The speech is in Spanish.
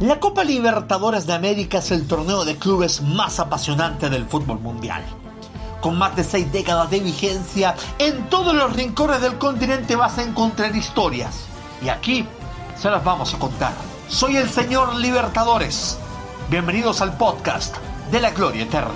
La Copa Libertadores de América es el torneo de clubes más apasionante del fútbol mundial. Con más de seis décadas de vigencia, en todos los rincones del continente vas a encontrar historias. Y aquí se las vamos a contar. Soy el señor Libertadores. Bienvenidos al podcast de la Gloria Eterna.